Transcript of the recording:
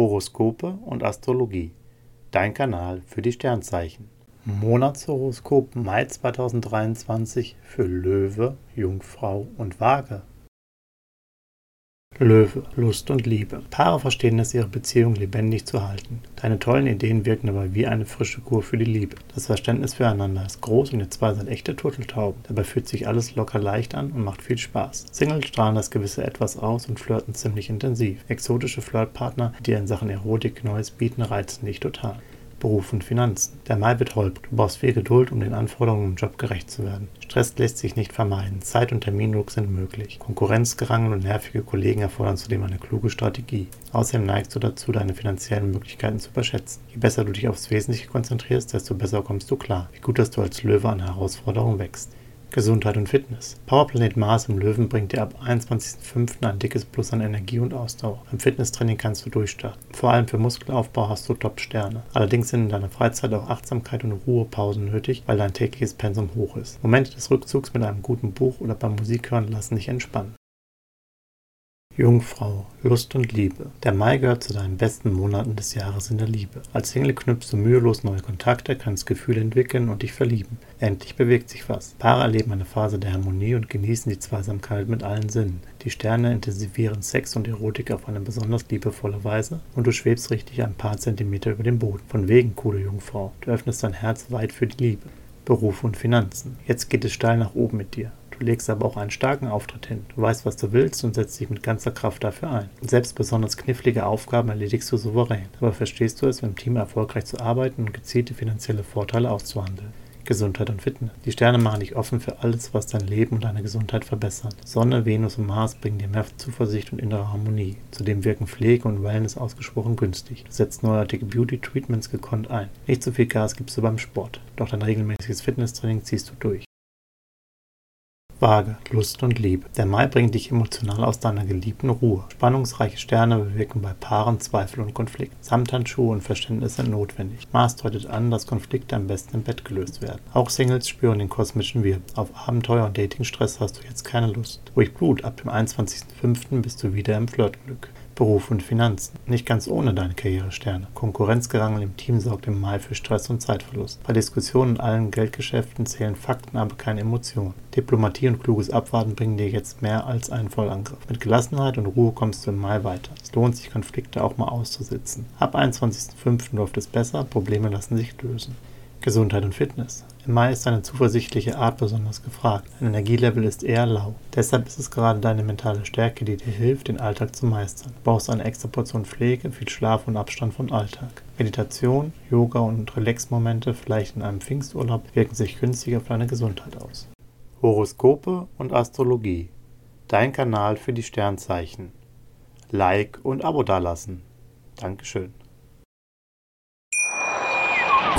Horoskope und Astrologie. Dein Kanal für die Sternzeichen. Monatshoroskop Mai 2023 für Löwe, Jungfrau und Waage. Löwe, Lust und Liebe. Paare verstehen es, ihre Beziehung lebendig zu halten. Deine tollen Ideen wirken aber wie eine frische Kur für die Liebe. Das Verständnis füreinander ist groß und ihr zwei seid echte Turteltauben. Dabei fühlt sich alles locker leicht an und macht viel Spaß. Singles strahlen das gewisse Etwas aus und flirten ziemlich intensiv. Exotische Flirtpartner, die in Sachen Erotik Neues bieten, reizen dich total. Beruf und Finanzen. Der Mai holprig. Du brauchst viel Geduld, um den Anforderungen im Job gerecht zu werden. Stress lässt sich nicht vermeiden. Zeit- und Termindruck sind möglich. Konkurrenzgerangel und nervige Kollegen erfordern zudem eine kluge Strategie. Außerdem neigst du dazu, deine finanziellen Möglichkeiten zu überschätzen. Je besser du dich aufs Wesentliche konzentrierst, desto besser kommst du klar. Wie gut, dass du als Löwe an Herausforderungen wächst. Gesundheit und Fitness. Powerplanet Mars im Löwen bringt dir ab 21.05. ein dickes Plus an Energie und Ausdauer. Beim Fitnesstraining kannst du durchstarten. Vor allem für Muskelaufbau hast du Top-Sterne. Allerdings sind in deiner Freizeit auch Achtsamkeit und Ruhepausen nötig, weil dein tägliches Pensum hoch ist. Momente des Rückzugs mit einem guten Buch oder beim Musikhören lassen dich entspannen. Jungfrau, Lust und Liebe. Der Mai gehört zu deinen besten Monaten des Jahres in der Liebe. Als Single knüpfst du mühelos neue Kontakte, kannst Gefühle entwickeln und dich verlieben. Endlich bewegt sich was. Paare erleben eine Phase der Harmonie und genießen die Zweisamkeit mit allen Sinnen. Die Sterne intensivieren Sex und Erotik auf eine besonders liebevolle Weise und du schwebst richtig ein paar Zentimeter über dem Boden. Von wegen, coole Jungfrau. Du öffnest dein Herz weit für die Liebe. Beruf und Finanzen. Jetzt geht es steil nach oben mit dir. Du legst aber auch einen starken Auftritt hin. Du weißt, was du willst und setzt dich mit ganzer Kraft dafür ein. Und selbst besonders knifflige Aufgaben erledigst du souverän. Dabei verstehst du es, im Team erfolgreich zu arbeiten und gezielte finanzielle Vorteile auszuhandeln. Gesundheit und Fitness. Die Sterne machen dich offen für alles, was dein Leben und deine Gesundheit verbessert. Sonne, Venus und Mars bringen dir mehr Zuversicht und innere Harmonie. Zudem wirken Pflege und Wellness ausgesprochen günstig. Du setzt neuartige Beauty-Treatments gekonnt ein. Nicht zu viel Gas gibst du beim Sport, doch dein regelmäßiges Fitnesstraining ziehst du durch. Waage, Lust und Liebe. Der Mai bringt dich emotional aus deiner geliebten Ruhe. Spannungsreiche Sterne bewirken bei Paaren Zweifel und Konflikt. Samthandschuhe und Verständnis sind notwendig. Mars deutet an, dass Konflikte am besten im Bett gelöst werden. Auch Singles spüren den kosmischen Wirbel. Auf Abenteuer und Datingstress hast du jetzt keine Lust. Ruhig Blut, ab dem 21.05. bist du wieder im Flirtglück. Beruf und Finanzen. Nicht ganz ohne deine Karrieresterne. Konkurrenzgerangel im Team sorgt im Mai für Stress und Zeitverlust. Bei Diskussionen in allen Geldgeschäften zählen Fakten, aber keine Emotionen. Diplomatie und kluges Abwarten bringen dir jetzt mehr als einen Vollangriff. Mit Gelassenheit und Ruhe kommst du im Mai weiter. Es lohnt sich, Konflikte auch mal auszusitzen. Ab 21.05. läuft es besser, Probleme lassen sich lösen. Gesundheit und Fitness. Im Mai ist deine zuversichtliche Art besonders gefragt. Dein Energielevel ist eher lau. Deshalb ist es gerade deine mentale Stärke, die dir hilft, den Alltag zu meistern. Du brauchst eine extra Portion Pflege, viel Schlaf und Abstand vom Alltag. Meditation, Yoga und Relaxmomente, vielleicht in einem Pfingsturlaub, wirken sich günstiger auf deine Gesundheit aus. Horoskope und Astrologie. Dein Kanal für die Sternzeichen. Like und Abo dalassen. Dankeschön.